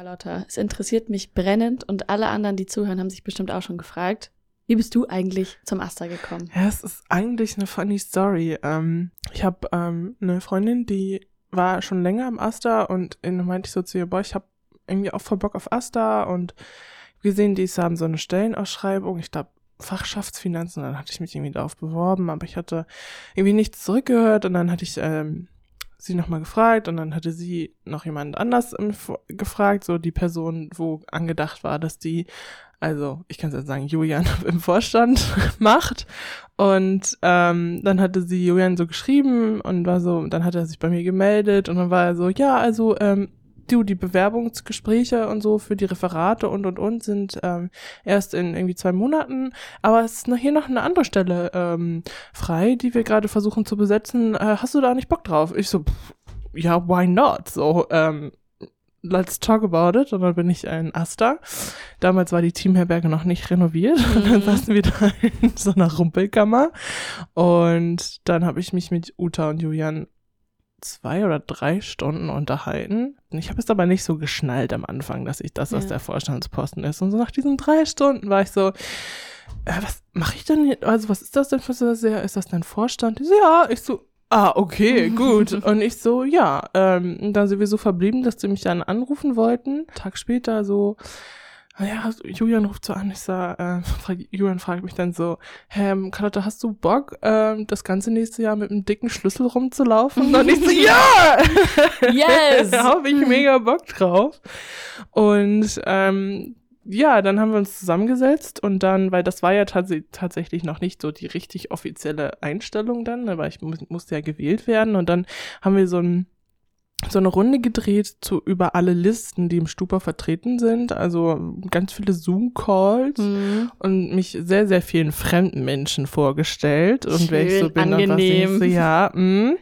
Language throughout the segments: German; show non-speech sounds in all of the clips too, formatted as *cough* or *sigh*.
Carlotta, es interessiert mich brennend und alle anderen, die zuhören, haben sich bestimmt auch schon gefragt. Wie bist du eigentlich zum Asta gekommen? Ja, es ist eigentlich eine funny Story. Ähm, ich habe ähm, eine Freundin, die war schon länger am Asta und dann meinte ich so zu ihr, boah, ich habe irgendwie auch voll Bock auf Asta und gesehen, die haben so eine Stellenausschreibung, ich glaube Fachschaftsfinanzen, dann hatte ich mich irgendwie darauf beworben, aber ich hatte irgendwie nichts zurückgehört und dann hatte ich ähm, sie nochmal gefragt und dann hatte sie noch jemand anders gefragt, so die Person, wo angedacht war, dass die, also ich kann es jetzt sagen, Julian *laughs* im Vorstand *laughs* macht. Und ähm, dann hatte sie Julian so geschrieben und war so, dann hat er sich bei mir gemeldet und dann war er so, ja, also ähm, du, die Bewerbungsgespräche und so für die Referate und und und sind ähm, erst in irgendwie zwei Monaten, aber es ist noch hier noch eine andere Stelle ähm, frei, die wir gerade versuchen zu besetzen. Äh, hast du da nicht Bock drauf? Ich so, pff, ja, why not? So, ähm, let's talk about it. Und dann bin ich ein Asta. Damals war die Teamherberge noch nicht renoviert. Mhm. Und dann saßen wir da in so einer Rumpelkammer. Und dann habe ich mich mit Uta und Julian zwei oder drei Stunden unterhalten. Ich habe es aber nicht so geschnallt am Anfang, dass ich das ja. aus der Vorstandsposten ist. Und so nach diesen drei Stunden war ich so, äh, was mache ich denn hier? Also was ist das denn für so sehr? Ist das dein Vorstand? So, ja, ich so, ah, okay, *laughs* gut. und ich so, ja. Ähm, dann sind wir so verblieben, dass sie mich dann anrufen wollten. Tag später so, ja, Julian ruft so an, ich sag, äh, *laughs* Julian fragt mich dann so, ähm, Carlotta, hast du Bock, ähm, das ganze nächste Jahr mit einem dicken Schlüssel rumzulaufen? Und ich so, ja! *laughs* Yes! *laughs* da habe ich mega Bock drauf. Und ähm, ja, dann haben wir uns zusammengesetzt und dann, weil das war ja tats tatsächlich noch nicht so die richtig offizielle Einstellung dann, ne, weil ich mu musste ja gewählt werden und dann haben wir so ein so eine Runde gedreht zu über alle Listen, die im Stupa vertreten sind, also ganz viele Zoom-Calls mhm. und mich sehr, sehr vielen fremden Menschen vorgestellt und Schön, wer ich so bin angenehm. und was ich so, ja. Mh.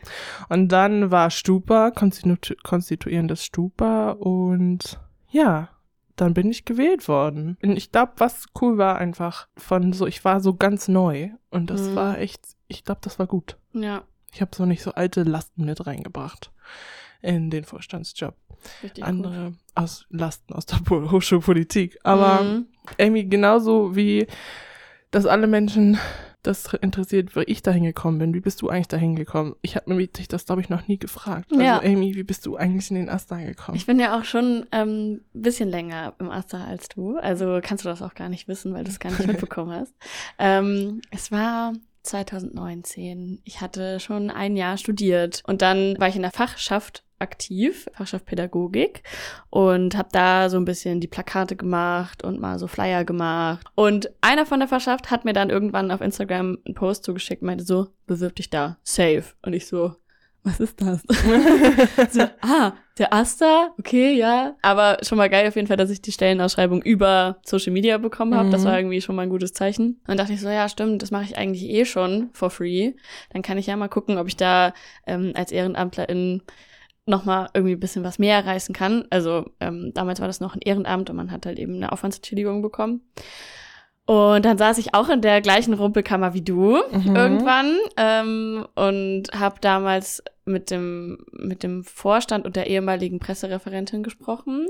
Und dann war Stupa, konstitu konstituierendes Stupa und ja, dann bin ich gewählt worden. Und ich glaube, was cool war einfach von so, ich war so ganz neu und das mhm. war echt, ich glaube, das war gut. Ja. Ich habe so nicht so alte Lasten mit reingebracht in den Vorstandsjob. Richtig Andere gut. aus Lasten aus der Hochschulpolitik. Aber mhm. irgendwie genauso wie, dass alle Menschen das interessiert, wie ich da hingekommen bin. Wie bist du eigentlich da hingekommen? Ich habe mich das, glaube ich, noch nie gefragt. Also, ja. Amy, wie bist du eigentlich in den Asta gekommen? Ich bin ja auch schon ein ähm, bisschen länger im Asta als du. Also kannst du das auch gar nicht wissen, weil du es gar nicht *laughs* mitbekommen hast. Ähm, es war 2019. Ich hatte schon ein Jahr studiert und dann war ich in der Fachschaft aktiv, Fachschaft Pädagogik und habe da so ein bisschen die Plakate gemacht und mal so Flyer gemacht. Und einer von der Fachschaft hat mir dann irgendwann auf Instagram einen Post zugeschickt, meinte so, bewirb dich da, safe. Und ich so, was ist das? *laughs* so, ah, der Asta, okay, ja. Aber schon mal geil auf jeden Fall, dass ich die Stellenausschreibung über Social Media bekommen habe. Mhm. Das war irgendwie schon mal ein gutes Zeichen. Und dann dachte ich so, ja, stimmt, das mache ich eigentlich eh schon for free. Dann kann ich ja mal gucken, ob ich da ähm, als Ehrenamtlerin noch mal irgendwie ein bisschen was mehr reißen kann. Also ähm, damals war das noch ein Ehrenamt und man hat halt eben eine Aufwandsentschädigung bekommen. Und dann saß ich auch in der gleichen Rumpelkammer wie du mhm. irgendwann ähm, und habe damals mit dem mit dem Vorstand und der ehemaligen Pressereferentin gesprochen,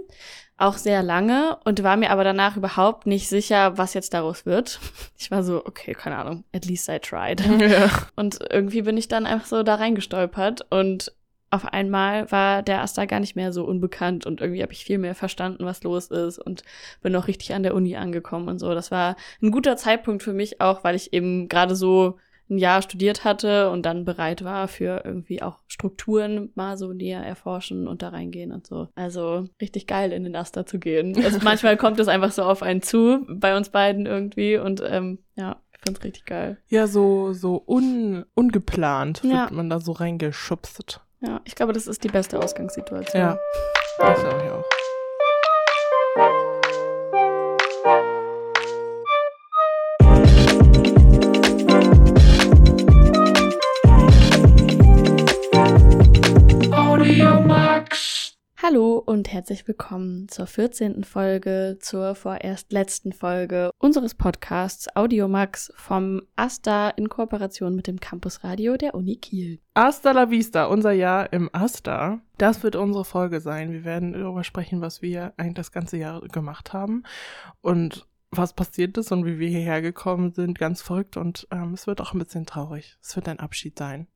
auch sehr lange und war mir aber danach überhaupt nicht sicher, was jetzt daraus wird. *laughs* Ich war so, okay, keine Ahnung, at least I tried. Ja. Und irgendwie bin ich dann einfach so da reingestolpert und auf einmal war der Asta gar nicht mehr so unbekannt und irgendwie habe ich viel mehr verstanden, was los ist und bin auch richtig an der Uni angekommen und so. Das war ein guter Zeitpunkt für mich auch, weil ich eben gerade so ein Jahr studiert hatte und dann bereit war für irgendwie auch Strukturen mal so näher erforschen und da reingehen und so. Also richtig geil in den Asta zu gehen. *laughs* Also manchmal kommt es einfach so auf einen zu, bei uns beiden irgendwie und ähm, ja, ich find's richtig geil. Ja, so, so un, ungeplant wird ja. man da so reingeschubst. Ja, ich glaube, das ist die beste Ausgangssituation. Ja, das glaube ich auch. Hallo und herzlich willkommen zur 14. Folge, zur vorerst letzten Folge unseres Podcasts Audiomax vom AStA in Kooperation mit dem Campusradio der Uni Kiel. Hasta la vista, unser Jahr im AStA. Das wird unsere Folge sein. Wir werden darüber sprechen, was wir eigentlich das ganze Jahr gemacht haben und was passiert ist und wie wir hierher gekommen sind. Ganz verrückt und ähm, es wird auch ein bisschen traurig. Es wird ein Abschied sein.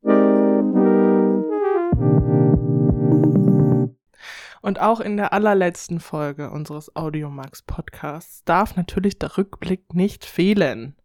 Und auch in der allerletzten Folge unseres Audiomax Podcasts darf natürlich der Rückblick nicht fehlen.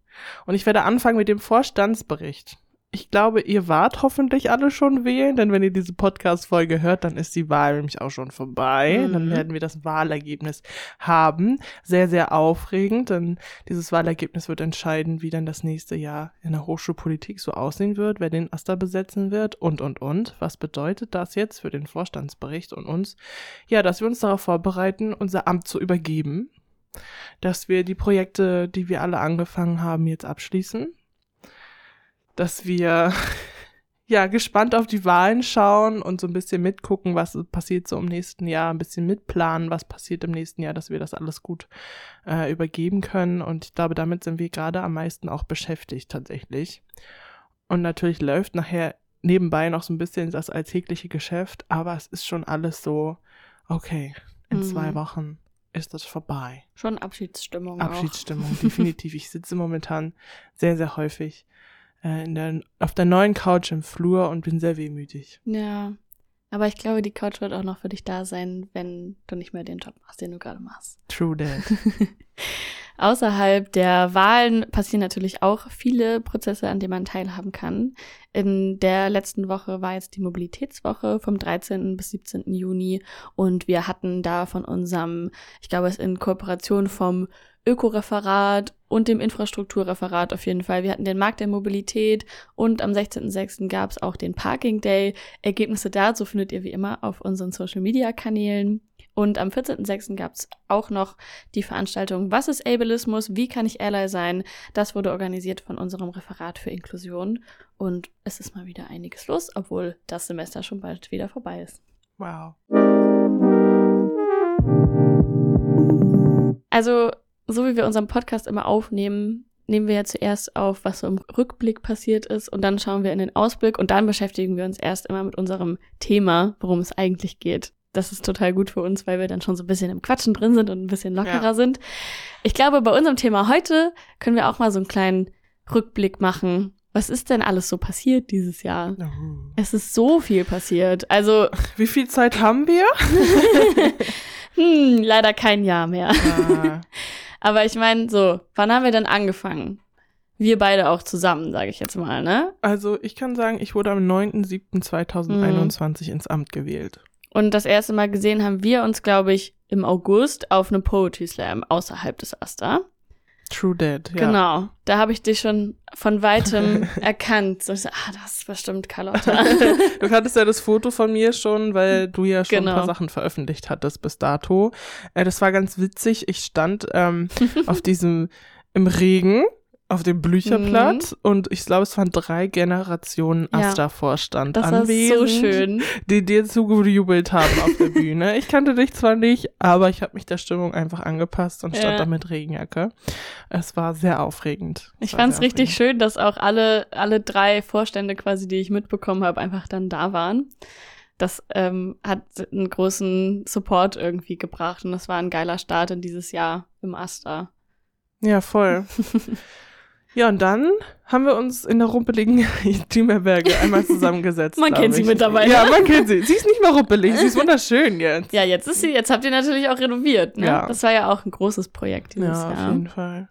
Und ich werde anfangen mit dem Vorstandsbericht ich glaube, ihr wart hoffentlich alle schon wählen, denn wenn ihr diese Podcast-Folge hört, dann ist die Wahl nämlich auch schon vorbei. Mhm. Dann werden wir das Wahlergebnis haben. Sehr, sehr aufregend, denn dieses Wahlergebnis wird entscheiden, wie dann das nächste Jahr in der Hochschulpolitik so aussehen wird, wer den Aster besetzen wird und, und, und. Was bedeutet das jetzt für den Vorstandsbericht und uns? Ja, dass wir uns darauf vorbereiten, unser Amt zu übergeben, dass wir die Projekte, die wir alle angefangen haben, jetzt abschließen dass wir *laughs* ja gespannt auf die Wahlen schauen und so ein bisschen mitgucken, was passiert so im nächsten Jahr, ein bisschen mitplanen, was passiert im nächsten Jahr, dass wir das alles gut äh, übergeben können. Und ich glaube, damit sind wir gerade am meisten auch beschäftigt tatsächlich. Und natürlich läuft nachher nebenbei noch so ein bisschen das alltägliche Geschäft, aber es ist schon alles so, okay, in mhm. zwei Wochen ist das vorbei. Schon Abschiedsstimmung. Abschiedsstimmung, auch. definitiv. Ich sitze momentan sehr, sehr häufig äh, in der, auf der neuen Couch im Flur und bin sehr wehmütig. Ja. Aber ich glaube, die Couch wird auch noch für dich da sein, wenn du nicht mehr den Job machst, den du gerade machst. True that. *laughs* Außerhalb der Wahlen passieren natürlich auch viele Prozesse, an denen man teilhaben kann. In der letzten Woche war jetzt die Mobilitätswoche vom 13. bis 17. Juni und wir hatten da von unserem, ich glaube es in Kooperation vom Ökoreferat und dem Infrastrukturreferat auf jeden Fall. Wir hatten den Markt der Mobilität und am 16.06. gab es auch den Parking Day. Ergebnisse dazu findet ihr wie immer auf unseren Social Media Kanälen. Und am 14.06. gab es auch noch die Veranstaltung Was ist Ableismus? Wie kann ich Ally sein? Das wurde organisiert von unserem Referat für Inklusion. Und es ist mal wieder einiges los, obwohl das Semester schon bald wieder vorbei ist. Wow. Also so wie wir unseren Podcast immer aufnehmen, nehmen wir ja zuerst auf, was so im Rückblick passiert ist und dann schauen wir in den Ausblick und dann beschäftigen wir uns erst immer mit unserem Thema, worum es eigentlich geht. Das ist total gut für uns, weil wir dann schon so ein bisschen im Quatschen drin sind und ein bisschen lockerer ja. sind. Ich glaube, bei unserem Thema heute können wir auch mal so einen kleinen Rückblick machen. Was ist denn alles so passiert dieses Jahr? Oh. Es ist so viel passiert. Also. Wie viel Zeit haben wir? *laughs* hm, leider kein Jahr mehr. Ah. Aber ich meine, so, wann haben wir denn angefangen? Wir beide auch zusammen, sage ich jetzt mal, ne? Also ich kann sagen, ich wurde am 9.7.2021 mhm. ins Amt gewählt. Und das erste Mal gesehen haben wir uns, glaube ich, im August auf einem Poetry Slam außerhalb des Asta. True Dead, ja. Genau. Da habe ich dich schon von weitem *laughs* erkannt. So, ich so, ah, das ist bestimmt Carlotta. *laughs* du hattest ja das Foto von mir schon, weil du ja schon genau. ein paar genau. Sachen veröffentlicht hattest bis dato. Äh, das war ganz witzig. Ich stand ähm, *laughs* auf diesem im Regen auf dem Blücherplatz mhm. und ich glaube, es waren drei Generationen Asta-Vorstand ja, anwesend, so schön. die dir zugejubelt haben auf der Bühne. Ich kannte dich zwar nicht, aber ich habe mich der Stimmung einfach angepasst und stand ja. da mit Regenjacke. Es war sehr aufregend. Es ich fand es richtig schön, dass auch alle, alle drei Vorstände quasi, die ich mitbekommen habe, einfach dann da waren. Das ähm, hat einen großen Support irgendwie gebracht und das war ein geiler Start in dieses Jahr im Asta. Ja, voll. *laughs* Ja, und dann haben wir uns in der rumpeligen *laughs* Teamerberge einmal zusammengesetzt. man kennt sie mittlerweile. Ja, man kennt sie. Sie ist nicht mehr rumpelig, sie ist *laughs* wunderschön jetzt. Ja, jetzt ist sie, jetzt habt ihr natürlich auch renoviert, ne? Ja. Das war ja auch ein großes Projekt dieses ja, Jahr. Ja, auf jeden Fall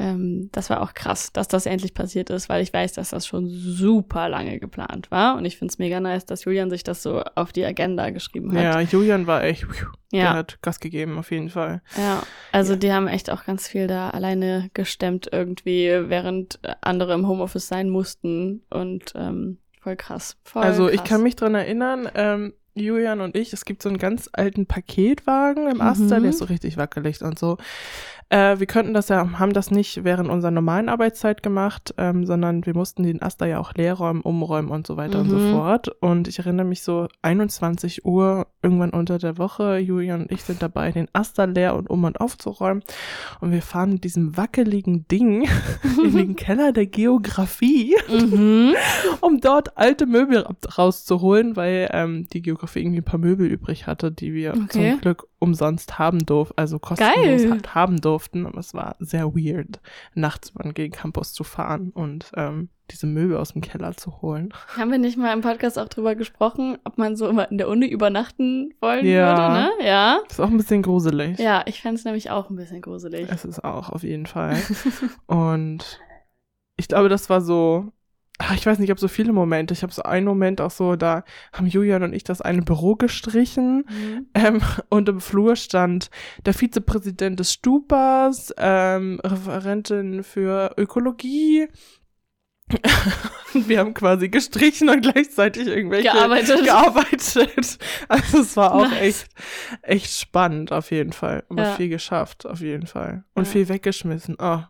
ähm, das war auch krass, dass das endlich passiert ist, weil ich weiß, dass das schon super lange geplant war. Und ich finde es mega nice, dass Julian sich das so auf die Agenda geschrieben hat. Ja, Julian war echt, der ja. hat Gas gegeben, auf jeden Fall. Ja, also ja. die haben echt auch ganz viel da alleine gestemmt irgendwie, während andere im Homeoffice sein mussten. Und ähm, voll krass. Voll also krass. ich kann mich dran erinnern, ähm, Julian und ich, es gibt so einen ganz alten Paketwagen im Aster, Mhm. der ist so richtig wackelig und so. Äh, wir könnten das ja, haben das nicht während unserer normalen Arbeitszeit gemacht, ähm, sondern wir mussten den Aster ja auch leer räumen, umräumen und so weiter und so Mhm. fort. Und ich erinnere mich so, 21 Uhr, irgendwann unter der Woche, Julian und ich sind dabei, den Aster leer und um und aufzuräumen. Und wir fahren mit diesem wackeligen Ding *laughs* in den Keller der Geografie Mhm. *laughs* um dort alte Möbel rauszuholen, weil ähm, die Geografie irgendwie ein paar Möbel übrig hatte, die wir Okay. zum Glück umsonst haben durften, also kostenlos halt haben durften. Aber es war sehr weird, nachts über den G-Campus zu fahren und ähm, diese Möbel aus dem Keller zu holen. Haben wir nicht mal im Podcast auch drüber gesprochen, ob man so immer in der Uni übernachten wollen Ja. würde, ne? Ja. Ist auch ein bisschen gruselig. Ja, ich fände es nämlich auch ein bisschen gruselig. Es ist auch auf jeden Fall. *laughs* und ich glaube, das war so. Ach, Ich weiß nicht, ich habe so viele Momente. Ich habe so einen Moment auch so, da haben Julian und ich das eine Büro gestrichen. Mhm. Ähm, *laughs* und im Flur stand der Vizepräsident des Stupas, ähm, Referentin für Ökologie. *laughs* Wir haben quasi gestrichen und gleichzeitig irgendwelche Gearbeitet. gearbeitet. *laughs* Also es war auch Nice. echt, echt spannend auf jeden Fall. Aber Ja. viel geschafft auf jeden Fall. Und Ja. viel weggeschmissen. Oh.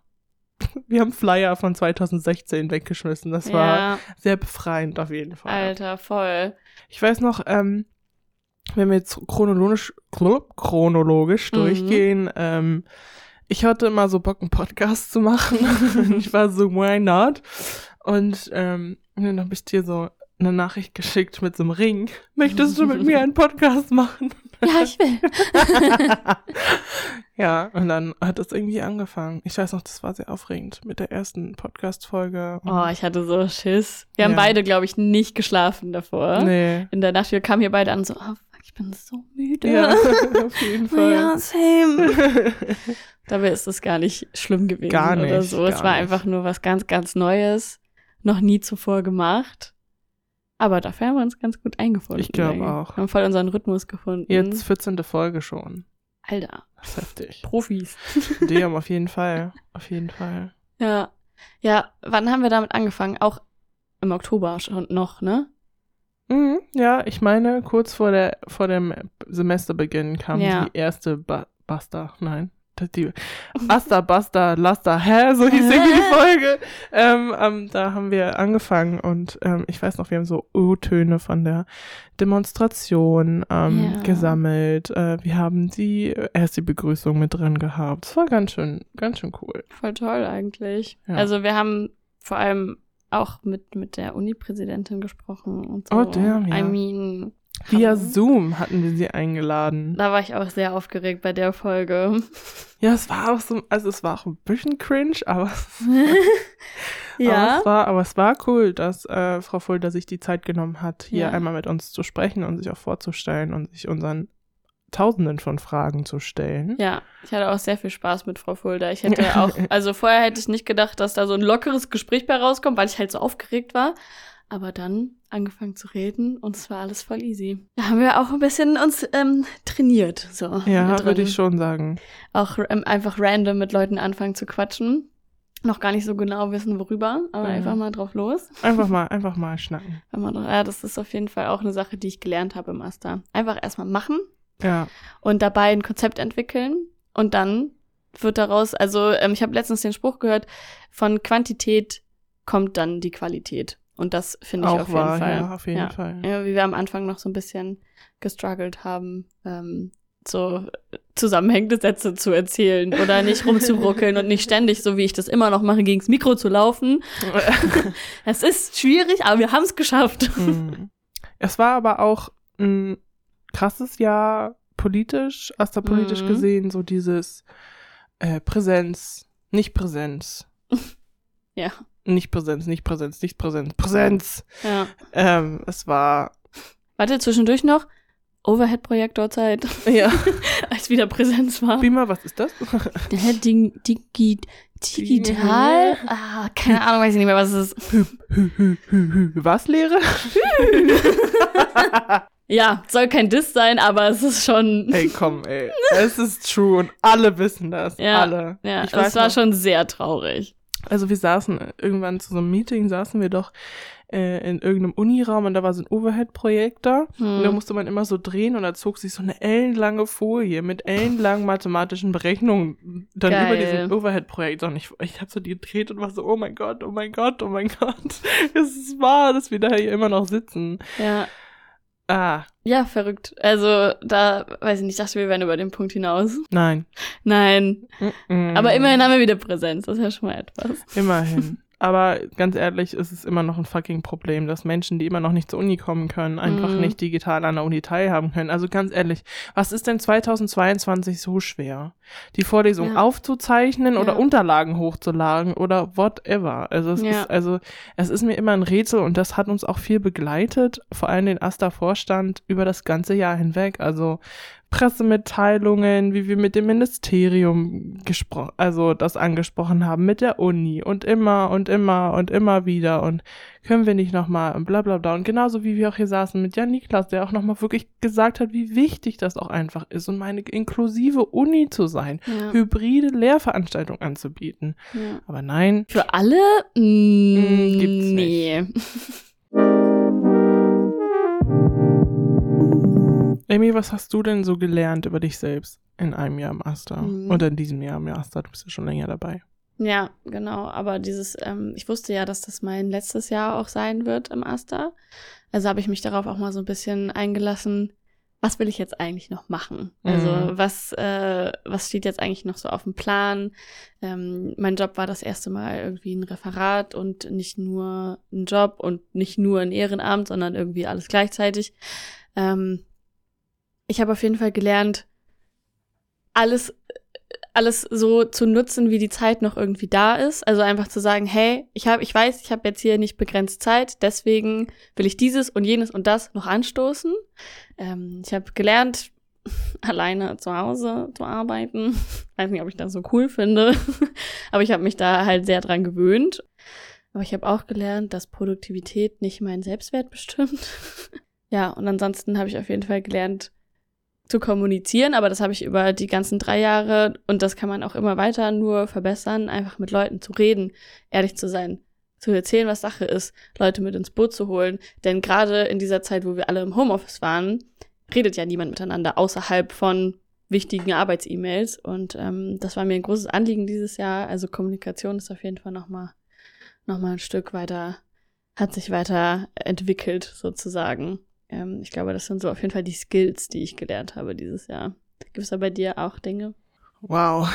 Wir haben Flyer von 2016 weggeschmissen. Das war ja, sehr befreiend auf jeden Fall. Alter, voll. Ich weiß noch, ähm, wenn wir jetzt chronologisch, chronologisch Mhm. durchgehen, ähm, ich hatte immer so Bock, einen Podcast zu machen. *laughs* ich war so, why not? Und ähm, dann habe ich dir so eine Nachricht geschickt mit so einem Ring. Möchtest du mit mir einen Podcast machen? Ja, ich will. *laughs* ja, und dann hat es irgendwie angefangen. Ich weiß noch, das war sehr aufregend mit der ersten Podcast-Folge. Oh, ich hatte so Schiss. Wir haben Ja. beide, glaube ich, nicht geschlafen davor. Nee. In der Nacht, wir kamen hier beide an, so, oh, fuck, ich bin so müde. Ja, *laughs* auf jeden *laughs* Oh Fall. ja, same. Dabei ist es gar nicht schlimm gewesen Gar oder nicht, so. Es war nicht. einfach nur was ganz, ganz Neues. Noch nie zuvor gemacht. Aber dafür haben wir uns ganz gut eingefunden. Ich glaub ey. auch. Haben voll unseren Rhythmus gefunden. Jetzt 14. Folge schon. Alter, Das ist heftig. Profis. Die haben *laughs* auf jeden Fall. Auf jeden Fall. Ja. Ja, wann haben wir damit angefangen? Auch im Oktober schon noch, ne? Mhm, ja, ich meine, kurz vor der vor dem Semesterbeginn kam Ja. die erste ba Basta, nein. Die Asta, Basta, Lasta, hä? So hieß *laughs* irgendwie die Folge. Ähm, ähm, da haben wir angefangen und ähm, ich weiß noch, wir haben so O-Töne von der Demonstration ähm, Ja. gesammelt. Äh, wir haben die erste Begrüßung mit drin gehabt. Das war ganz schön, ganz schön cool. Voll toll eigentlich. Ja. Also wir haben vor allem auch mit, mit der Uni-Präsidentin gesprochen und so. Oh, damn, ja. I mean, Via. Zoom hatten wir sie eingeladen. Da war ich auch sehr aufgeregt bei der Folge. Ja, es war auch so, also es war auch ein bisschen cringe, aber, *laughs* *laughs* aber, ja. es, war, aber es war cool, dass äh, Frau Fulda sich die Zeit genommen hat, hier Ja. einmal mit uns zu sprechen und sich auch vorzustellen und sich unseren Tausenden von Fragen zu stellen. Ja, ich hatte auch sehr viel Spaß mit Frau Fulda. Ich hätte *laughs* auch, also vorher hätte ich nicht gedacht, dass da so ein lockeres Gespräch bei rauskommt, weil ich halt so aufgeregt war. Aber dann angefangen zu reden und es war alles voll easy. Da haben wir auch ein bisschen uns ähm, trainiert. So Ja, würde ich schon sagen. Auch ähm, einfach random mit Leuten anfangen zu quatschen. Noch gar nicht so genau wissen, worüber, aber Ja. einfach mal drauf los. Einfach mal, einfach mal schnacken. *laughs* Ja, das ist auf jeden Fall auch eine Sache, die ich gelernt habe im Master. Einfach erstmal machen Ja, und dabei ein Konzept entwickeln und dann wird daraus, also ähm, ich habe letztens den Spruch gehört, von Quantität kommt dann die Qualität. Und das finde ich auch auf jeden wahr, Fall. ja, auf jeden ja. Fall. Ja, wie wir am Anfang noch so ein bisschen gestruggelt haben, ähm, so zusammenhängende Sätze zu erzählen oder nicht rumzuruckeln und nicht ständig, so wie ich das immer noch mache, gegens Mikro zu laufen. *laughs* Es ist schwierig, aber wir haben es geschafft. Mhm. Es war aber auch ein krasses Jahr politisch, asterpolitisch Mhm. gesehen, so dieses äh, Präsenz, nicht Präsenz. *laughs* Ja. Nicht Präsenz, nicht Präsenz, nicht Präsenz, Präsenz. Ja. Ähm, es war, Warte, zwischendurch noch Overhead-Projektorzeit, ja. *laughs* als wieder Präsenz war. Beamer, was ist das? Hä, Ding, Digi, digital? Ah, keine Ahnung, weiß ich nicht mehr, was es ist. was, Lehre? *laughs* Ja, soll kein Diss sein, aber es ist schon. *laughs* Ey, komm, ey. Es ist true und alle wissen das. Ja, alle. Ja, ich das war noch, schon sehr traurig. Also wir saßen irgendwann zu so einem Meeting, saßen wir doch äh, in irgendeinem Uniraum und da war so ein Overhead-Projektor hm. und da musste man immer so drehen und da zog sich so eine ellenlange Folie mit ellenlangen mathematischen Berechnungen dann Geil. über diesen Overhead-Projektor und ich, ich habe so die gedreht und war so, oh mein Gott, oh mein Gott, oh mein *laughs* Gott, es ist wahr, dass wir da hier immer noch sitzen. Ja. Ah. Ja, verrückt. Also da, weiß ich nicht, ich dachte, wir wären über den Punkt hinaus. Nein. Nein. Mm -mm. Aber immerhin haben wir wieder Präsenz, das ist ja schon mal etwas. Immerhin. Aber ganz ehrlich, ist es immer noch ein fucking Problem, dass Menschen, die immer noch nicht zur Uni kommen können, einfach mhm. nicht digital an der Uni teilhaben können. Also ganz ehrlich, was ist denn 2022 so schwer? Die Vorlesung ja. aufzuzeichnen ja. oder Unterlagen hochzuladen oder whatever. Also es ja. ist, also, es ist mir immer ein Rätsel und das hat uns auch viel begleitet, vor allem den AStA-Vorstand über das ganze Jahr hinweg. Also Pressemitteilungen, wie wir mit dem Ministerium gesprochen, also das angesprochen haben, mit der Uni und immer und immer und immer wieder und können wir nicht nochmal und bla bla bla. Und genauso wie wir auch hier saßen mit Jan Niklas, der auch nochmal wirklich gesagt hat, wie wichtig das auch einfach ist und meine inklusive Uni zu sein, ja. hybride Lehrveranstaltungen anzubieten. Ja. Aber nein. Für alle? Mm, gibt's nee. Nicht. *laughs* Amy, was hast du denn so gelernt über dich selbst in einem Jahr im Aster? Mhm. Oder in diesem Jahr im Aster? Du bist ja schon länger dabei. Ja, genau. Aber dieses, ähm, ich wusste ja, dass das mein letztes Jahr auch sein wird im Aster. Also habe ich mich darauf auch mal so ein bisschen eingelassen, was will ich jetzt eigentlich noch machen? Also mhm. was, äh, was steht jetzt eigentlich noch so auf dem Plan? Ähm, mein Job war das erste Mal irgendwie ein Referat und nicht nur ein Job und nicht nur ein Ehrenamt, sondern irgendwie alles gleichzeitig. Ähm, ich habe auf jeden Fall gelernt, alles, alles so zu nutzen, wie die Zeit noch irgendwie da ist. Also einfach zu sagen, hey, ich habe, ich weiß, ich habe jetzt hier nicht begrenzt Zeit, deswegen will ich dieses und jenes und das noch anstoßen. Ähm, ich habe gelernt, *laughs* alleine zu Hause zu arbeiten. *laughs* weiß nicht, ob ich das so cool finde, *laughs* aber ich habe mich da halt sehr dran gewöhnt. Aber ich habe auch gelernt, dass Produktivität nicht meinen Selbstwert bestimmt. ja, und ansonsten habe ich auf jeden Fall gelernt, zu kommunizieren, aber das habe ich über die ganzen drei Jahre und das kann man auch immer weiter nur verbessern, einfach mit Leuten zu reden, ehrlich zu sein, zu erzählen, was Sache ist, Leute mit ins Boot zu holen. Denn gerade in dieser Zeit, wo wir alle im Homeoffice waren, redet ja niemand miteinander außerhalb von wichtigen Arbeits-E-Mails. Und ähm, das war mir ein großes Anliegen dieses Jahr. Also Kommunikation ist auf jeden Fall nochmal noch mal ein Stück weiter, hat sich weiter entwickelt sozusagen ähm, ich glaube, das sind so auf jeden Fall die Skills, die ich gelernt habe dieses Jahr. Gibt es da bei dir auch Dinge? Wow.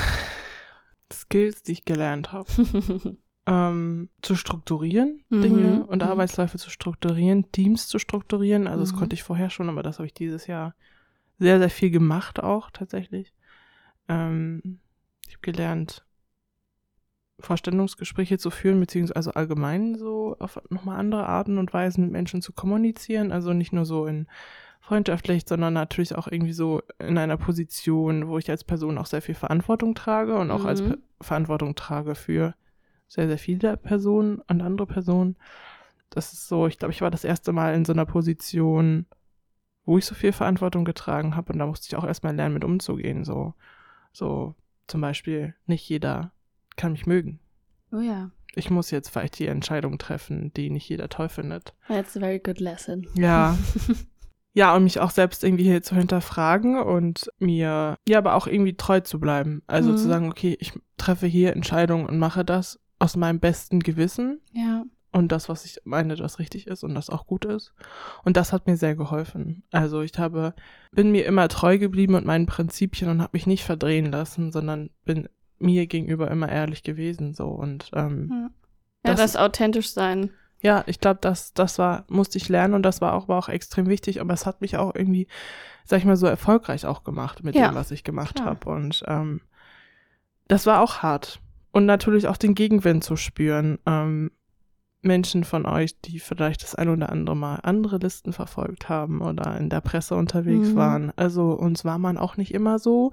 Skills, die ich gelernt habe. *laughs* ähm, zu strukturieren, mhm. Dinge und mhm. Arbeitsläufe zu strukturieren, Teams zu strukturieren. Also mhm. das konnte ich vorher schon, aber das habe ich dieses Jahr sehr, sehr viel gemacht auch tatsächlich. Ähm, ich habe gelernt, Vorstellungsgespräche zu führen, beziehungsweise also allgemein so auf nochmal andere Arten und Weisen mit Menschen zu kommunizieren. Also nicht nur so in freundschaftlich, sondern natürlich auch irgendwie so in einer Position, wo ich als Person auch sehr viel Verantwortung trage und auch mhm. als Pe Verantwortung trage für sehr, sehr viele Personen und andere Personen. Das ist so, ich glaube, ich war das erste Mal in so einer Position, wo ich so viel Verantwortung getragen habe und da musste ich auch erstmal lernen, mit umzugehen. So, so zum Beispiel nicht jeder kann mich mögen. Oh ja. Ich muss jetzt vielleicht die Entscheidung treffen, die nicht jeder toll findet. That's a very good lesson. Ja. *laughs* ja, und mich auch selbst irgendwie hier zu hinterfragen und mir, ja, aber auch irgendwie treu zu bleiben. Also mhm. zu sagen, okay, ich treffe hier Entscheidungen und mache das aus meinem besten Gewissen. Ja. Und das, was ich meine, das richtig ist und das auch gut ist. Und das hat mir sehr geholfen. Also ich habe, bin mir immer treu geblieben und meinen Prinzipien und habe mich nicht verdrehen lassen, sondern bin mir gegenüber immer ehrlich gewesen so und ähm, ja, das, das authentisch sein. Ja, ich glaube, das das war musste ich lernen und das war auch war auch extrem wichtig, aber es hat mich auch irgendwie, sag ich mal, so erfolgreich auch gemacht mit ja, dem, was ich gemacht habe und ähm, das war auch hart und natürlich auch den Gegenwind zu spüren. Ähm, Menschen von euch, die vielleicht das ein oder andere Mal andere Listen verfolgt haben oder in der Presse unterwegs mhm. waren. Also uns war man auch nicht immer so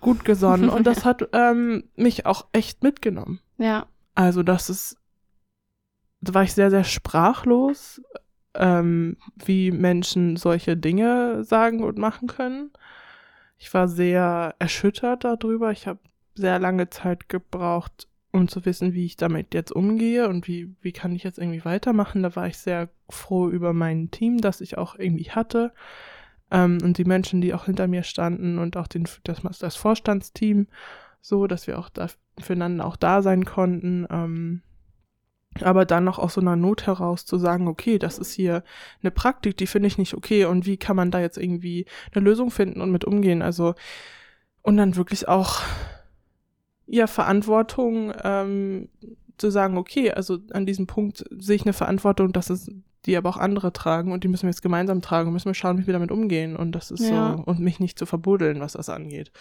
gut gesonnen und das *laughs* hat ähm, mich auch echt mitgenommen. Ja. Also das ist, da war ich sehr, sehr sprachlos, ähm, wie Menschen solche Dinge sagen und machen können. Ich war sehr erschüttert darüber. Ich habe sehr lange Zeit gebraucht, um zu wissen, wie ich damit jetzt umgehe und wie, wie kann ich jetzt irgendwie weitermachen. Da war ich sehr froh über mein Team, das ich auch irgendwie hatte. Ähm, und die Menschen, die auch hinter mir standen und auch den, das, das Vorstandsteam, so, dass wir auch da, füreinander auch da sein konnten. Ähm, aber dann noch aus so einer Not heraus zu sagen, okay, das ist hier eine Praktik, die finde ich nicht okay und wie kann man da jetzt irgendwie eine Lösung finden und mit umgehen? Also, und dann wirklich auch, ja, Verantwortung ähm, zu sagen, okay, also an diesem Punkt sehe ich eine Verantwortung, dass es die aber auch andere tragen und die müssen wir jetzt gemeinsam tragen und müssen wir schauen, wie wir damit umgehen und das ist ja. so und mich nicht zu verbuddeln, was das angeht.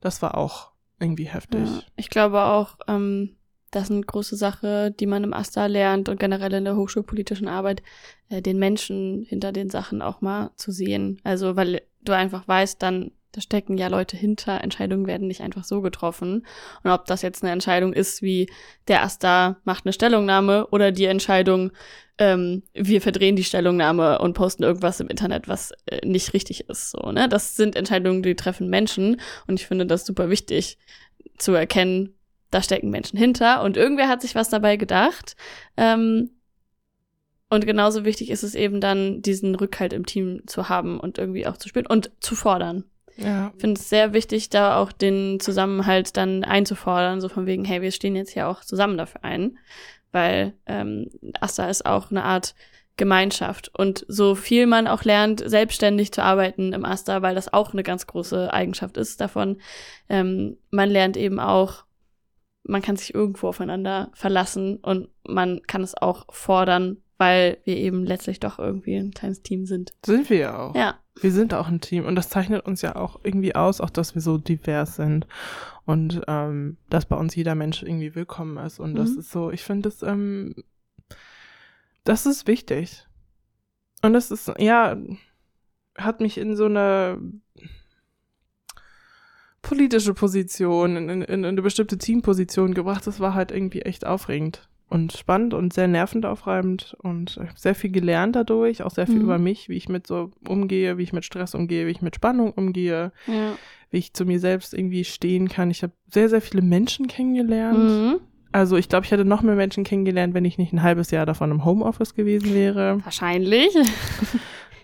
Das war auch irgendwie heftig. Ja, ich glaube auch, ähm, das ist eine große Sache, die man im AStA lernt und generell in der hochschulpolitischen Arbeit, äh, den Menschen hinter den Sachen auch mal zu sehen. Also, weil du einfach weißt, dann da stecken ja Leute hinter, Entscheidungen werden nicht einfach so getroffen. Und ob das jetzt eine Entscheidung ist, wie der AStA macht eine Stellungnahme oder die Entscheidung, ähm, wir verdrehen die Stellungnahme und posten irgendwas im Internet, was äh, nicht richtig ist. So, ne? Das sind Entscheidungen, die treffen Menschen und ich finde das super wichtig zu erkennen, da stecken Menschen hinter und irgendwer hat sich was dabei gedacht. Ähm, und genauso wichtig ist es eben dann, diesen Rückhalt im Team zu haben und irgendwie auch zu spüren und zu fordern. Ja. Ich finde es sehr wichtig, da auch den Zusammenhalt dann einzufordern, so von wegen, hey, wir stehen jetzt hier auch zusammen dafür ein. Weil ähm, Asta ist auch eine Art Gemeinschaft. Und so viel man auch lernt, selbstständig zu arbeiten im Asta, weil das auch eine ganz große Eigenschaft ist davon. Ähm, man lernt eben auch, man kann sich irgendwo aufeinander verlassen und man kann es auch fordern, weil wir eben letztlich doch irgendwie ein kleines Team sind. Sind wir ja auch. Ja. Wir sind auch ein Team und das zeichnet uns ja auch irgendwie aus, auch dass wir so divers sind und ähm, dass bei uns jeder Mensch irgendwie willkommen ist und mhm. das ist so, ich finde das, ähm, das ist wichtig. Und das ist, ja, hat mich in so eine politische Position, in, in, in eine bestimmte Teamposition gebracht. Das war halt irgendwie echt aufregend und spannend und sehr nervend aufreibend und sehr viel gelernt dadurch, auch sehr viel mhm. über mich, wie ich mit so umgehe, wie ich mit Stress umgehe, wie ich mit Spannung umgehe, ja. wie ich zu mir selbst irgendwie stehen kann. Ich habe sehr, sehr viele Menschen kennengelernt. Mhm. Also ich glaube, ich hätte noch mehr Menschen kennengelernt, wenn ich nicht ein halbes Jahr davon im Homeoffice gewesen wäre. Wahrscheinlich. *laughs*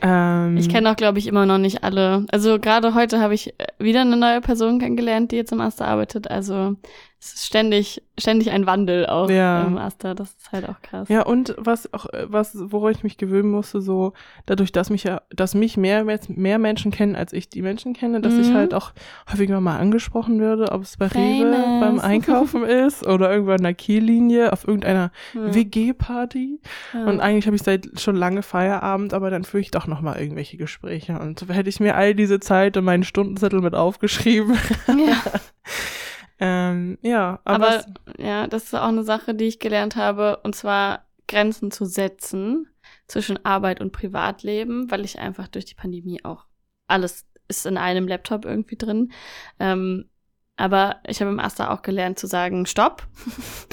Ähm, ich kenne auch, glaube ich, immer noch nicht alle. Also gerade heute habe ich wieder eine neue Person kennengelernt, die jetzt im Master arbeitet. Also es ist ständig, ständig ein Wandel auch ja. im Master. Das ist halt auch krass. Ja, und was auch, was, woran ich mich gewöhnen musste, so, dadurch, dass mich ja, dass mich mehr, mehr Menschen kennen, als ich die Menschen kenne, dass mhm. ich halt auch häufiger mal angesprochen würde, ob es bei Famous. Rewe beim Einkaufen ist oder irgendwo in der Kiellinie auf irgendeiner ja. WG-Party. Ja. Und eigentlich habe ich seit schon lange Feierabend, aber dann führe ich doch noch mal irgendwelche Gespräche. Und hätte ich mir all diese Zeit und meinen Stundenzettel mit aufgeschrieben. Ja. *laughs* Ähm, ja, aber, aber ja, das ist auch eine Sache, die ich gelernt habe, und zwar Grenzen zu setzen zwischen Arbeit und Privatleben, weil ich einfach durch die Pandemie auch alles ist in einem Laptop irgendwie drin. Ähm, aber ich habe im Aster auch gelernt zu sagen, stopp,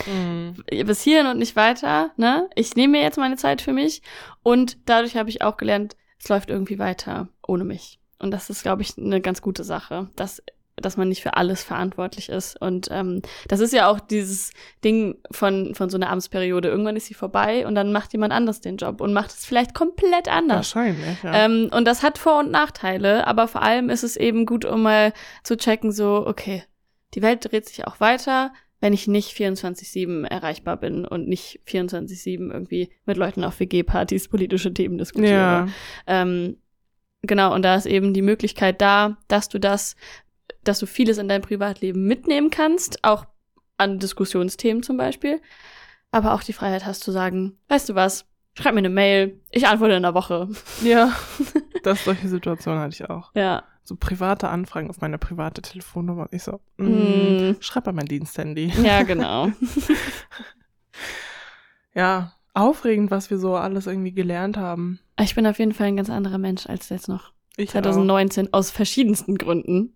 mm. *laughs* bis hierhin und nicht weiter. Ne? Ich nehme mir jetzt meine Zeit für mich und dadurch habe ich auch gelernt, es läuft irgendwie weiter ohne mich. Und das ist, glaube ich, eine ganz gute Sache, dass dass man nicht für alles verantwortlich ist. Und ähm, das ist ja auch dieses Ding von, von so einer Amtsperiode. Irgendwann ist sie vorbei und dann macht jemand anders den Job und macht es vielleicht komplett anders. Wahrscheinlich, ja. Ähm, und das hat Vor- und Nachteile, aber vor allem ist es eben gut, um mal zu checken, so, okay, die Welt dreht sich auch weiter, wenn ich nicht 24-7 erreichbar bin und nicht 24-7 irgendwie mit Leuten auf WG-Partys politische Themen diskutiere. Ja. Ähm, Genau, und da ist eben die Möglichkeit da, dass du das dass du vieles in deinem Privatleben mitnehmen kannst, auch an Diskussionsthemen zum Beispiel, aber auch die Freiheit hast zu sagen, weißt du was, schreib mir eine Mail, ich antworte in einer Woche. Ja, *laughs* das solche Situationen hatte ich auch. Ja. So private Anfragen auf meine private Telefonnummer. Und ich so, mm, mm. schreib mal mein Diensthandy. Ja, *laughs* genau. ja, aufregend, was wir so alles irgendwie gelernt haben. Ich bin auf jeden Fall ein ganz anderer Mensch als jetzt noch ich 2019 auch. aus verschiedensten Gründen.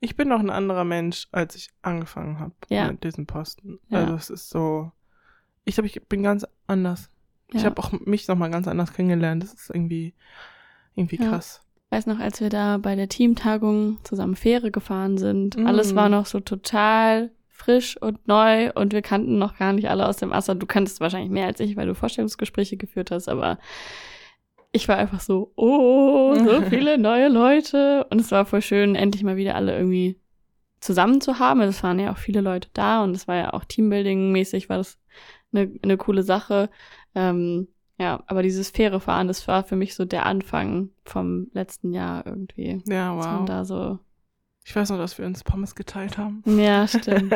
Ich bin noch ein anderer Mensch, als ich angefangen habe ja. mit diesem Posten. Ja. Also es ist so, ich glaube, ich bin ganz anders. Ja. Ich habe auch mich nochmal ganz anders kennengelernt. Das ist irgendwie, irgendwie krass. Ich weiß noch, als wir da bei der Teamtagung zusammen Fähre gefahren sind, mm. alles war noch so total frisch und neu und wir kannten noch gar nicht alle aus dem Aster. Du kanntest wahrscheinlich mehr als ich, weil du Vorstellungsgespräche geführt hast, aber ich war einfach so, oh, so *laughs* viele neue Leute. Und es war voll schön, endlich mal wieder alle irgendwie zusammen zu haben. Also es waren ja auch viele Leute da und es war ja auch Teambuilding-mäßig, war das eine, eine coole Sache. Ähm, ja, aber dieses faire Fahren, das war für mich so der Anfang vom letzten Jahr irgendwie. Ja, wow. Dass man da so. Ich weiß noch, dass wir uns Pommes geteilt haben. Ja, stimmt.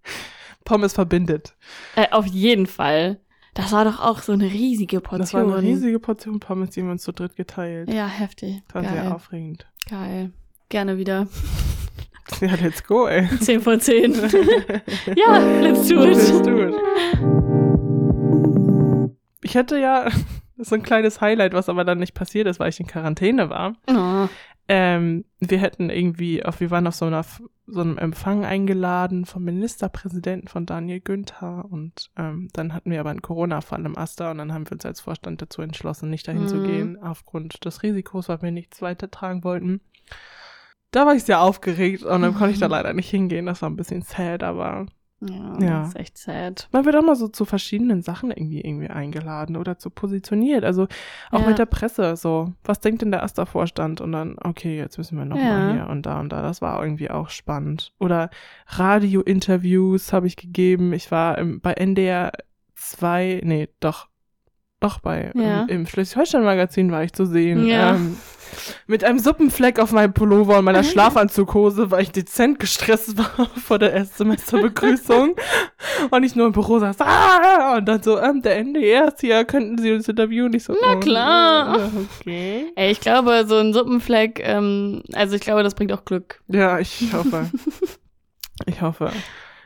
*laughs* Pommes verbindet. Äh, auf jeden Fall. Das war doch auch so eine riesige Portion. Das war eine riesige Portion Pommes, die wir uns zu dritt geteilt. Ja, heftig. Das war Geil. sehr aufregend. Geil. Gerne wieder. *laughs* Ja, let's go, ey. 10 von 10. ja, let's do it. Let's do it. Ich hatte ja *laughs* so ein kleines Highlight, was aber dann nicht passiert ist, weil ich in Quarantäne war. Oh. Ähm, wir hätten irgendwie, auf, wir waren auf so, einer, so einem Empfang eingeladen vom Ministerpräsidenten von Daniel Günther und ähm, dann hatten wir aber einen Corona-Fall im Aster und dann haben wir uns als Vorstand dazu entschlossen, nicht dahin zu Mhm. gehen, aufgrund des Risikos, weil wir nichts weiter tragen wollten. Da war ich sehr aufgeregt und dann konnte ich da *laughs* leider nicht hingehen. Das war ein bisschen sad, aber Ja, Ja. das ist echt sad. man wird auch mal so zu verschiedenen Sachen irgendwie irgendwie eingeladen oder zu positioniert. Also auch Ja. mit der Presse so. Was denkt denn der Asta-Vorstand? Und dann, okay, jetzt müssen wir noch Ja. mal hier und da und da. Das war irgendwie auch spannend. Oder Radio-Interviews habe ich gegeben. Ich war im, bei NDR 2, nee, doch, doch bei Ja. im, im Schleswig-Holstein-Magazin war ich zu sehen. Ja. Ähm, mit einem Suppenfleck auf meinem Pullover und meiner Schlafanzughose, weil ich dezent gestresst *laughs* war vor der Erstsemesterbegrüßung. und ich nur im Büro saß, ah! und dann so, ähm, der NDR ist hier, könnten Sie uns interviewen? Ich so, Na oh, klar. ja, Okay. Ey, ich glaube, so ein Suppenfleck, ähm, also ich glaube, das bringt auch Glück. Ja, ich hoffe. *laughs* ich hoffe.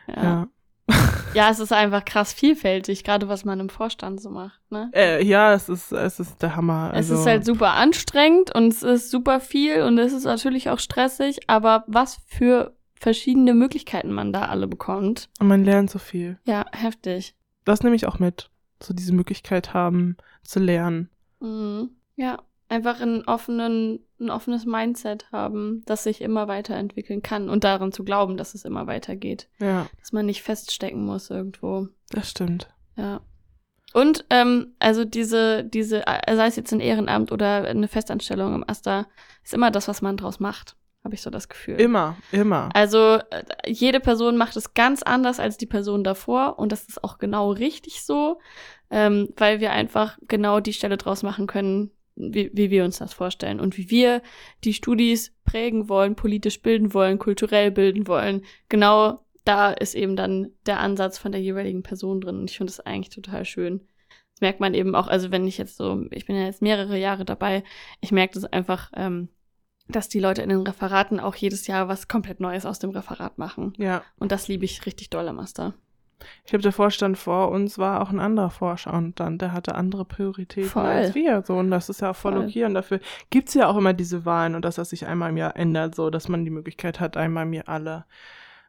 Ja. Ja. *laughs* ja, es ist einfach krass vielfältig, gerade was man im Vorstand so macht, ne? Äh, ja, es ist, es ist der Hammer. Also, es ist halt super anstrengend und es ist super viel und es ist natürlich auch stressig, aber was für verschiedene Möglichkeiten man da alle bekommt. und man lernt so viel. Ja, heftig. Das nehme ich auch mit. So diese Möglichkeit haben, zu lernen. Mhm. Ja, einfach einen offenen, ein offenes Mindset haben, das sich immer weiterentwickeln kann und daran zu glauben, dass es immer weitergeht. Ja, Dass man nicht feststecken muss irgendwo. das stimmt. Ja. Und ähm, also diese, diese, äh, sei es jetzt ein Ehrenamt oder eine Festanstellung im Asta, ist immer das, was man draus macht, habe ich so das Gefühl. Immer, immer. Also äh, jede Person macht es ganz anders als die Person davor und das ist auch genau richtig so, ähm, weil wir einfach genau die Stelle draus machen können, wie, wie wir uns das vorstellen und wie wir die Studis prägen wollen, politisch bilden wollen, kulturell bilden wollen. Genau da ist eben dann der Ansatz von der jeweiligen Person drin und ich finde das eigentlich total schön. Das merkt man eben auch, also wenn ich jetzt so, ich bin ja jetzt mehrere Jahre dabei, ich merke das einfach, ähm, dass die Leute in den Referaten auch jedes Jahr was komplett Neues aus dem Referat machen. Ja. Und das liebe ich richtig doll am Master. Ich glaube, der Vorstand vor uns war auch ein anderer Vorstand dann, der hatte andere Prioritäten Voll. als wir. So, und das ist ja auch voll, Voll. okay. Und dafür gibt's ja auch immer diese Wahlen und dass das sich einmal im Jahr ändert, so dass man die Möglichkeit hat, einmal im Jahr alle,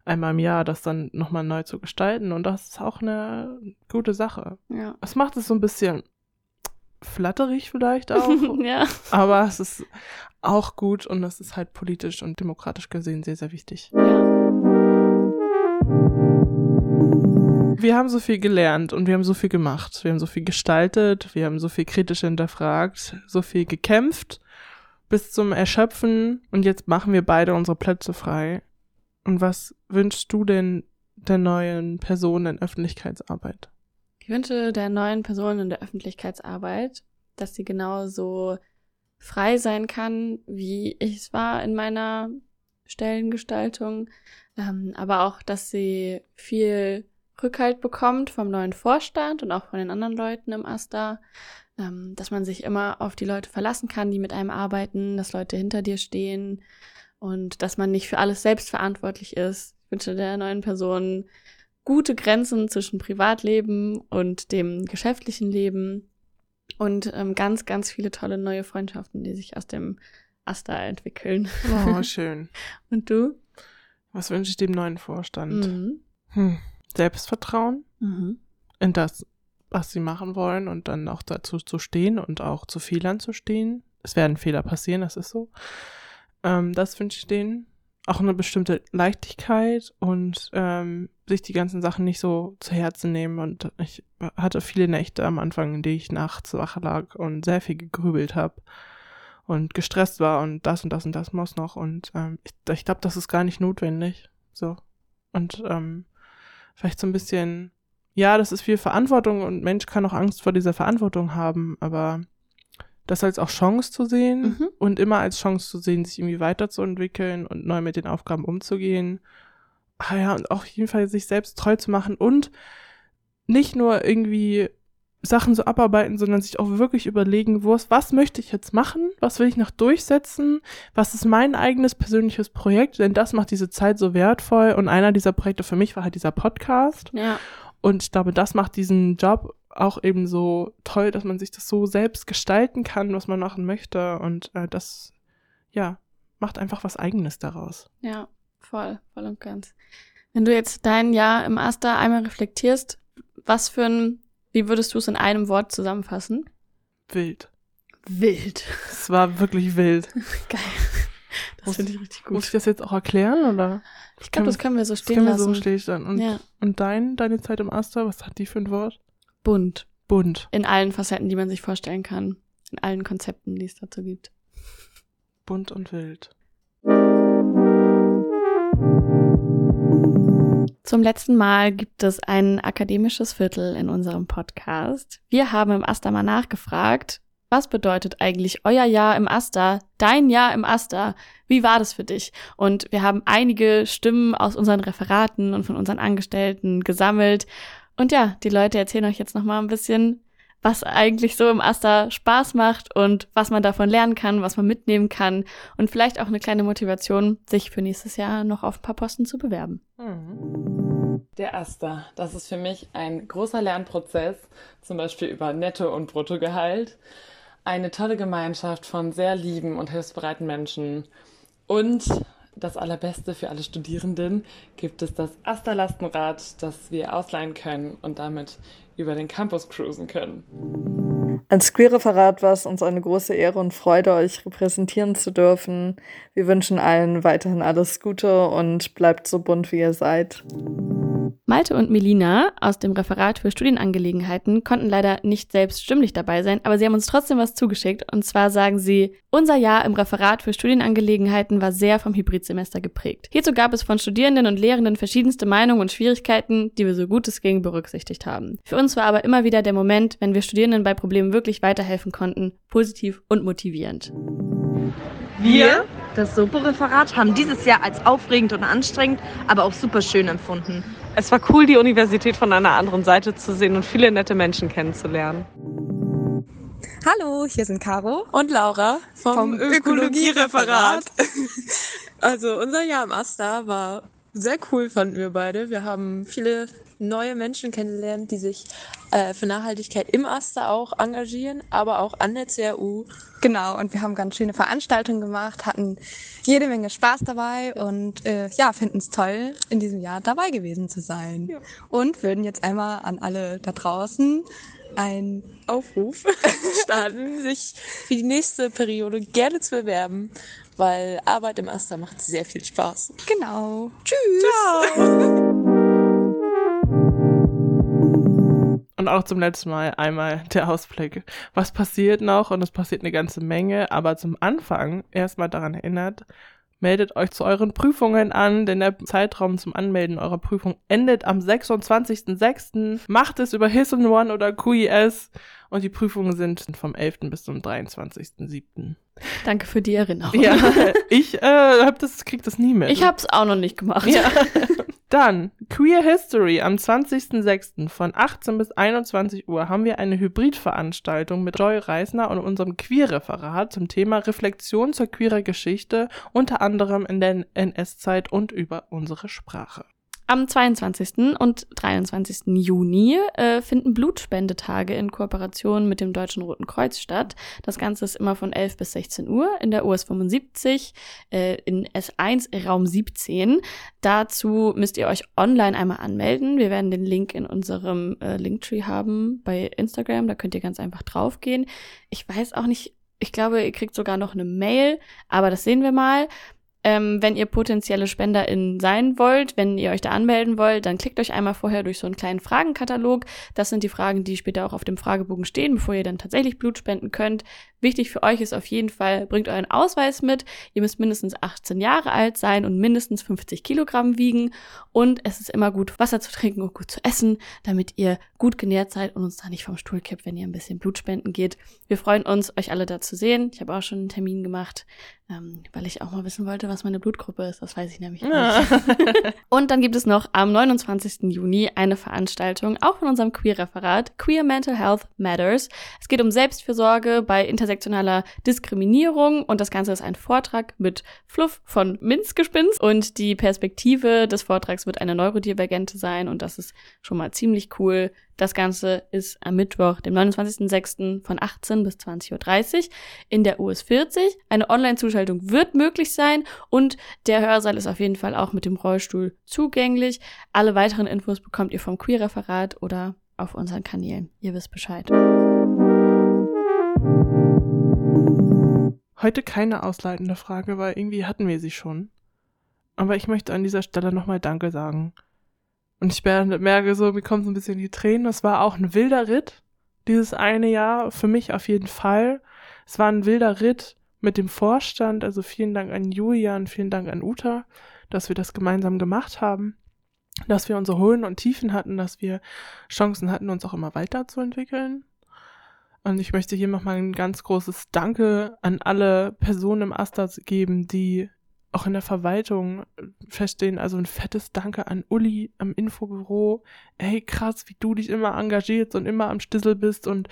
einmal im Jahr das dann nochmal neu zu gestalten. Und das ist auch eine gute Sache. Ja. Es macht es so ein bisschen flatterig vielleicht auch, *laughs* ja. aber es ist auch gut und es ist halt politisch und demokratisch gesehen sehr, sehr wichtig. ja. Wir haben so viel gelernt und wir haben so viel gemacht. Wir haben so viel gestaltet, wir haben so viel kritisch hinterfragt, so viel gekämpft bis zum Erschöpfen und jetzt machen wir beide unsere Plätze frei. Und was wünschst du denn der neuen Person in Öffentlichkeitsarbeit? Ich wünsche der neuen Person in der Öffentlichkeitsarbeit, dass sie genauso frei sein kann, wie ich es war in meiner Stellengestaltung, ähm, aber auch, dass sie viel Rückhalt bekommt vom neuen Vorstand und auch von den anderen Leuten im AStA, ähm, dass man sich immer auf die Leute verlassen kann, die mit einem arbeiten, dass Leute hinter dir stehen und dass man nicht für alles selbst verantwortlich ist. Ich wünsche der neuen Person gute Grenzen zwischen Privatleben und dem geschäftlichen Leben und ähm, ganz, ganz viele tolle neue Freundschaften, die sich aus dem Asta entwickeln. Oh, *laughs* schön. Und du? Was wünsche ich dem neuen Vorstand? Mhm. Hm. Selbstvertrauen Mhm. in das, was sie machen wollen und dann auch dazu zu stehen und auch zu Fehlern zu stehen. Es werden Fehler passieren, das ist so. Ähm, das wünsche ich denen. auch eine bestimmte Leichtigkeit und ähm, sich die ganzen Sachen nicht so zu Herzen nehmen. Und ich hatte viele Nächte am Anfang, in denen ich nachts wach lag und sehr viel gegrübelt habe und gestresst war und das und das und das muss noch. Und ähm, ich, ich glaube, das ist gar nicht notwendig. So. Und ähm, vielleicht so ein bisschen, ja, das ist viel Verantwortung und Mensch kann auch Angst vor dieser Verantwortung haben, aber das als auch Chance zu sehen mhm. und immer als Chance zu sehen, sich irgendwie weiterzuentwickeln und neu mit den Aufgaben umzugehen. Ah ja, und auch jeden Fall sich selbst treu zu machen und nicht nur irgendwie Sachen so abarbeiten, sondern sich auch wirklich überlegen, wo ist, was möchte ich jetzt machen? Was will ich noch durchsetzen? Was ist mein eigenes persönliches Projekt? Denn das macht diese Zeit so wertvoll. Und einer dieser Projekte für mich war halt dieser Podcast. Ja. Und ich glaube, das macht diesen Job auch eben so toll, dass man sich das so selbst gestalten kann, was man machen möchte. Und äh, das, ja, macht einfach was Eigenes daraus. Ja, voll, voll und ganz. Wenn du jetzt dein Jahr im Aster einmal reflektierst, was für ein wie würdest du es in einem Wort zusammenfassen? Wild. Wild. Es war wirklich wild. *laughs* Geil. Das finde ich richtig gut. Muss ich das jetzt auch erklären, oder? Ich glaube, das können wir so stehen können lassen. Können wir so stehen Und, ja. und dein, deine Zeit im Aster, was hat die für ein Wort? Bunt. Bunt. In allen Facetten, die man sich vorstellen kann. In allen Konzepten, die es dazu gibt. Bunt und wild. Zum letzten Mal gibt es ein akademisches Viertel in unserem Podcast. Wir haben im Asta mal nachgefragt, was bedeutet eigentlich euer Jahr im Asta, dein Jahr im Asta? Wie war das für dich? Und wir haben einige Stimmen aus unseren Referaten und von unseren Angestellten gesammelt. Und ja, die Leute erzählen euch jetzt noch mal ein bisschen, was eigentlich so im Asta Spaß macht und was man davon lernen kann, was man mitnehmen kann und vielleicht auch eine kleine Motivation, sich für nächstes Jahr noch auf ein paar Posten zu bewerben. Mhm. Der Asta, das ist für mich ein großer Lernprozess, zum Beispiel über Netto- und Bruttogehalt. Eine tolle Gemeinschaft von sehr lieben und hilfsbereiten Menschen. Und das Allerbeste für alle Studierenden gibt es das Asta-Lastenrad, das wir ausleihen können und damit über den Campus cruisen können. Als Queerreferat war es uns eine große Ehre und Freude, euch repräsentieren zu dürfen. Wir wünschen allen weiterhin alles Gute und bleibt so bunt, wie ihr seid. Malte und Melina aus dem Referat für Studienangelegenheiten konnten leider nicht selbst stimmlich dabei sein, aber sie haben uns trotzdem was zugeschickt. Und zwar sagen sie, unser Jahr im Referat für Studienangelegenheiten war sehr vom Hybridsemester geprägt. Hierzu gab es von Studierenden und Lehrenden verschiedenste Meinungen und Schwierigkeiten, die wir so gut es ging berücksichtigt haben. Für uns war aber immer wieder der Moment, wenn wir Studierenden bei Problemen wirklich weiterhelfen konnten, positiv und motivierend. Wir, das Sopo-Referat, haben dieses Jahr als aufregend und anstrengend, aber auch super schön empfunden. Es war cool, die Universität von einer anderen Seite zu sehen und viele nette Menschen kennenzulernen. Hallo, hier sind Caro und Laura vom, vom Ökologiereferat. also unser Jahr im Asta war sehr cool, fanden wir beide. Wir haben viele neue Menschen kennengelernt, die sich äh, für Nachhaltigkeit im Aster auch engagieren, aber auch an der CRU. Genau, und wir haben ganz schöne Veranstaltungen gemacht, hatten jede Menge Spaß dabei und äh, ja, finden es toll, in diesem Jahr dabei gewesen zu sein. Ja. Und würden jetzt einmal an alle da draußen einen Aufruf *laughs* starten, sich für die nächste Periode gerne zu bewerben, weil Arbeit im Aster macht sehr viel Spaß. Genau. Tschüss. Ciao. Und auch zum letzten Mal einmal der Ausblick. Was passiert noch? Und es passiert eine ganze Menge. Aber zum Anfang erstmal daran erinnert, meldet euch zu euren Prüfungen an, denn der Zeitraum zum Anmelden eurer Prüfung endet am 26.06. Macht es über Hissen One oder QIS und die Prüfungen sind vom 11. bis zum 23.07. Danke für die Erinnerung. Ja, ich äh, hab das, krieg das nie mit. Ich hab's auch noch nicht gemacht. Ja. *laughs* Dann Queer History am 20.06. von 18 bis 21 Uhr haben wir eine Hybridveranstaltung mit Joy Reisner und unserem Queer-Referat zum Thema Reflexion zur queerer Geschichte, unter anderem in der NS-Zeit und über unsere Sprache. Am 22. und 23. Juni äh, finden Blutspendetage in Kooperation mit dem Deutschen Roten Kreuz statt. Das Ganze ist immer von 11 bis 16 Uhr in der US 75 äh, in S1 Raum 17. Dazu müsst ihr euch online einmal anmelden. Wir werden den Link in unserem äh, Linktree haben bei Instagram. Da könnt ihr ganz einfach draufgehen. Ich weiß auch nicht, ich glaube, ihr kriegt sogar noch eine Mail, aber das sehen wir mal. Ähm, wenn ihr potenzielle SpenderInnen sein wollt, wenn ihr euch da anmelden wollt, dann klickt euch einmal vorher durch so einen kleinen Fragenkatalog. Das sind die Fragen, die später auch auf dem Fragebogen stehen, bevor ihr dann tatsächlich Blut spenden könnt. Wichtig für euch ist auf jeden Fall, bringt euren Ausweis mit. Ihr müsst mindestens 18 Jahre alt sein und mindestens 50 Kilogramm wiegen. Und es ist immer gut, Wasser zu trinken und gut zu essen, damit ihr gut genährt seid und uns da nicht vom Stuhl kippt, wenn ihr ein bisschen Blut spenden geht. Wir freuen uns, euch alle da zu sehen. Ich habe auch schon einen Termin gemacht, ähm, weil ich auch mal wissen wollte, was meine Blutgruppe ist. Das weiß ich nämlich Ja. nicht. *laughs* und dann gibt es noch am 29. Juni eine Veranstaltung, auch von unserem Queer-Referat, Queer Mental Health Matters. Es geht um Selbstfürsorge bei intersektionaler Diskriminierung und das Ganze ist ein Vortrag mit Fluff von Minzgespinst und die Perspektive des Vortrags wird eine neurodivergente sein und das ist schon mal ziemlich cool. Das Ganze ist am Mittwoch, dem 29.06. von 18 bis 20.30 Uhr in der US 40. Eine Online-Zuschaltung wird möglich sein und der Hörsaal ist auf jeden Fall auch mit dem Rollstuhl zugänglich. Alle weiteren Infos bekommt ihr vom Queer-Referat oder auf unseren Kanälen. Ihr wisst Bescheid. Heute keine ausleitende Frage, weil irgendwie hatten wir sie schon. Aber ich möchte an dieser Stelle nochmal Danke sagen. Und ich mer- merke so, mir kommen so ein bisschen die Tränen. Es war auch ein wilder Ritt, dieses eine Jahr, für mich auf jeden Fall. Es war ein wilder Ritt mit dem Vorstand, also vielen Dank an Julian, vielen Dank an Uta, dass wir das gemeinsam gemacht haben, dass wir unsere Höhen und Tiefen hatten, dass wir Chancen hatten, uns auch immer weiterzuentwickeln. Und ich möchte hier nochmal ein ganz großes Danke an alle Personen im Astas geben, die auch in der Verwaltung feststehen. Also ein fettes Danke an Uli am Infobüro. Ey, krass, wie du dich immer engagierst und immer am Stissel bist und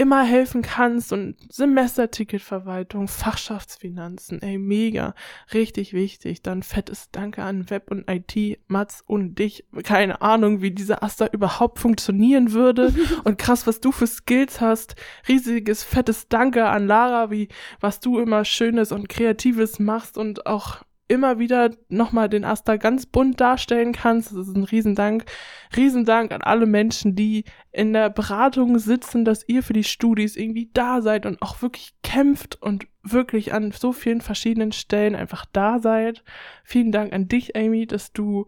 immer helfen kannst und Semesterticketverwaltung, Fachschaftsfinanzen. Ey, mega. Richtig wichtig. Dann fettes Danke an Web und IT, Mats und dich. Keine Ahnung, wie dieser Asta überhaupt funktionieren würde. *laughs* und krass, was du für Skills hast. Riesiges, fettes Danke an Lara, wie was du immer Schönes und Kreatives machst und auch immer wieder nochmal den Asta ganz bunt darstellen kannst. Das ist ein Riesendank. Riesendank an alle Menschen, die in der Beratung sitzen, dass ihr für die Studis irgendwie da seid und auch wirklich kämpft und wirklich an so vielen verschiedenen Stellen einfach da seid. Vielen Dank an dich, Amy, dass du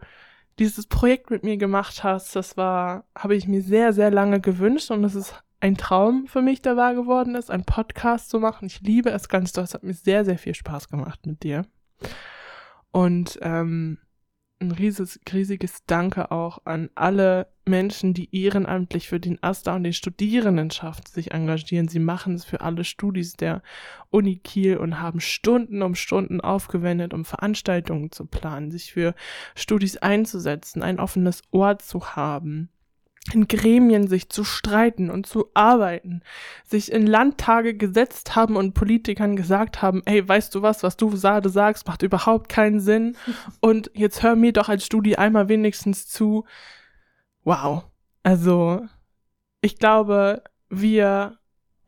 dieses Projekt mit mir gemacht hast. Das war, habe ich mir sehr, sehr lange gewünscht und es ist ein Traum für mich, der wahr geworden ist, einen Podcast zu machen. Ich liebe es ganz doll. Es hat mir sehr, sehr viel Spaß gemacht mit dir. Und ähm, ein rieses, riesiges Danke auch an alle Menschen, die ehrenamtlich für den AStA und den Studierendenschaft sich engagieren. Sie machen es für alle Studis der Uni Kiel und haben Stunden um Stunden aufgewendet, um Veranstaltungen zu planen, sich für Studis einzusetzen, ein offenes Ohr zu haben in Gremien sich zu streiten und zu arbeiten, sich in Landtage gesetzt haben und Politikern gesagt haben, ey, weißt du was, was du gerade sagst, macht überhaupt keinen Sinn *laughs* und jetzt hör mir doch als Studi einmal wenigstens zu. Wow. Also, ich glaube, wir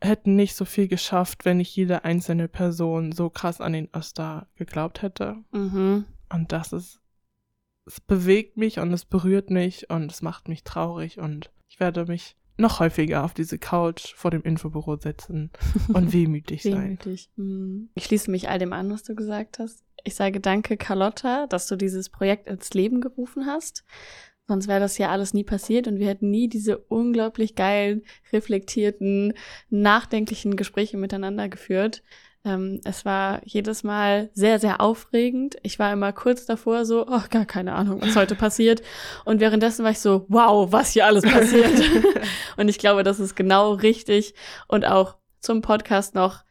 hätten nicht so viel geschafft, wenn nicht jede einzelne Person so krass an den Öster geglaubt hätte. Mhm. Und das ist, es bewegt mich und es berührt mich und es macht mich traurig und ich werde mich noch häufiger auf diese Couch vor dem Infobüro setzen *laughs* und wehmütig sein. Wehmütig. Mhm. Ich schließe mich all dem an, was du gesagt hast. Ich sage danke, Carlotta, dass du dieses Projekt ins Leben gerufen hast. Sonst wäre das ja alles nie passiert und wir hätten nie diese unglaublich geilen, reflektierten, nachdenklichen Gespräche miteinander geführt. Ähm, es war jedes Mal sehr, sehr aufregend. Ich war immer kurz davor so, oh, gar keine Ahnung, was heute passiert. Und währenddessen war ich so, wow, was hier alles passiert. *laughs* und ich glaube, das ist genau richtig. Und auch zum Podcast noch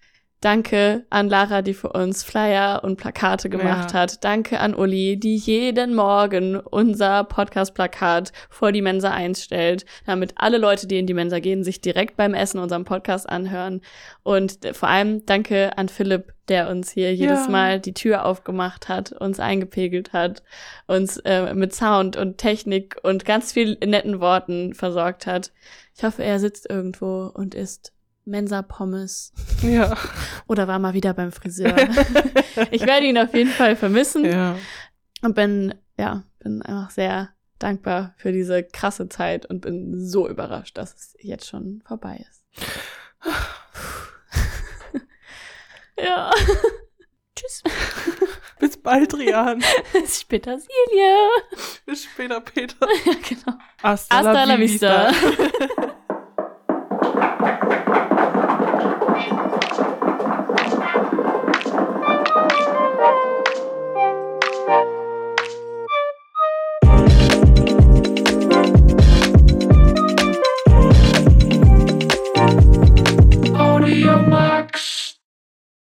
Danke an Lara, die für uns Flyer und Plakate gemacht Ja. hat. Danke an Uli, die jeden Morgen unser Podcast-Plakat vor die Mensa einstellt, damit alle Leute, die in die Mensa gehen, sich direkt beim Essen unseren Podcast anhören. Und vor allem danke an Philipp, der uns hier jedes Ja. Mal die Tür aufgemacht hat, uns eingepegelt hat, uns äh, mit Sound und Technik und ganz viel netten Worten versorgt hat. Ich hoffe, er sitzt irgendwo und isst Mensa-Pommes Ja. oder war mal wieder beim Friseur. *laughs* ich werde ihn auf jeden Fall vermissen ja. und bin, ja, bin einfach sehr dankbar für diese krasse Zeit und bin so überrascht, dass es jetzt schon vorbei ist. *sighs* ja. *laughs* Tschüss. *laughs* Bis bald, Rian. Bis später, Silje. Bis später, Peter. ja, genau. Hasta, Hasta la vista. vista.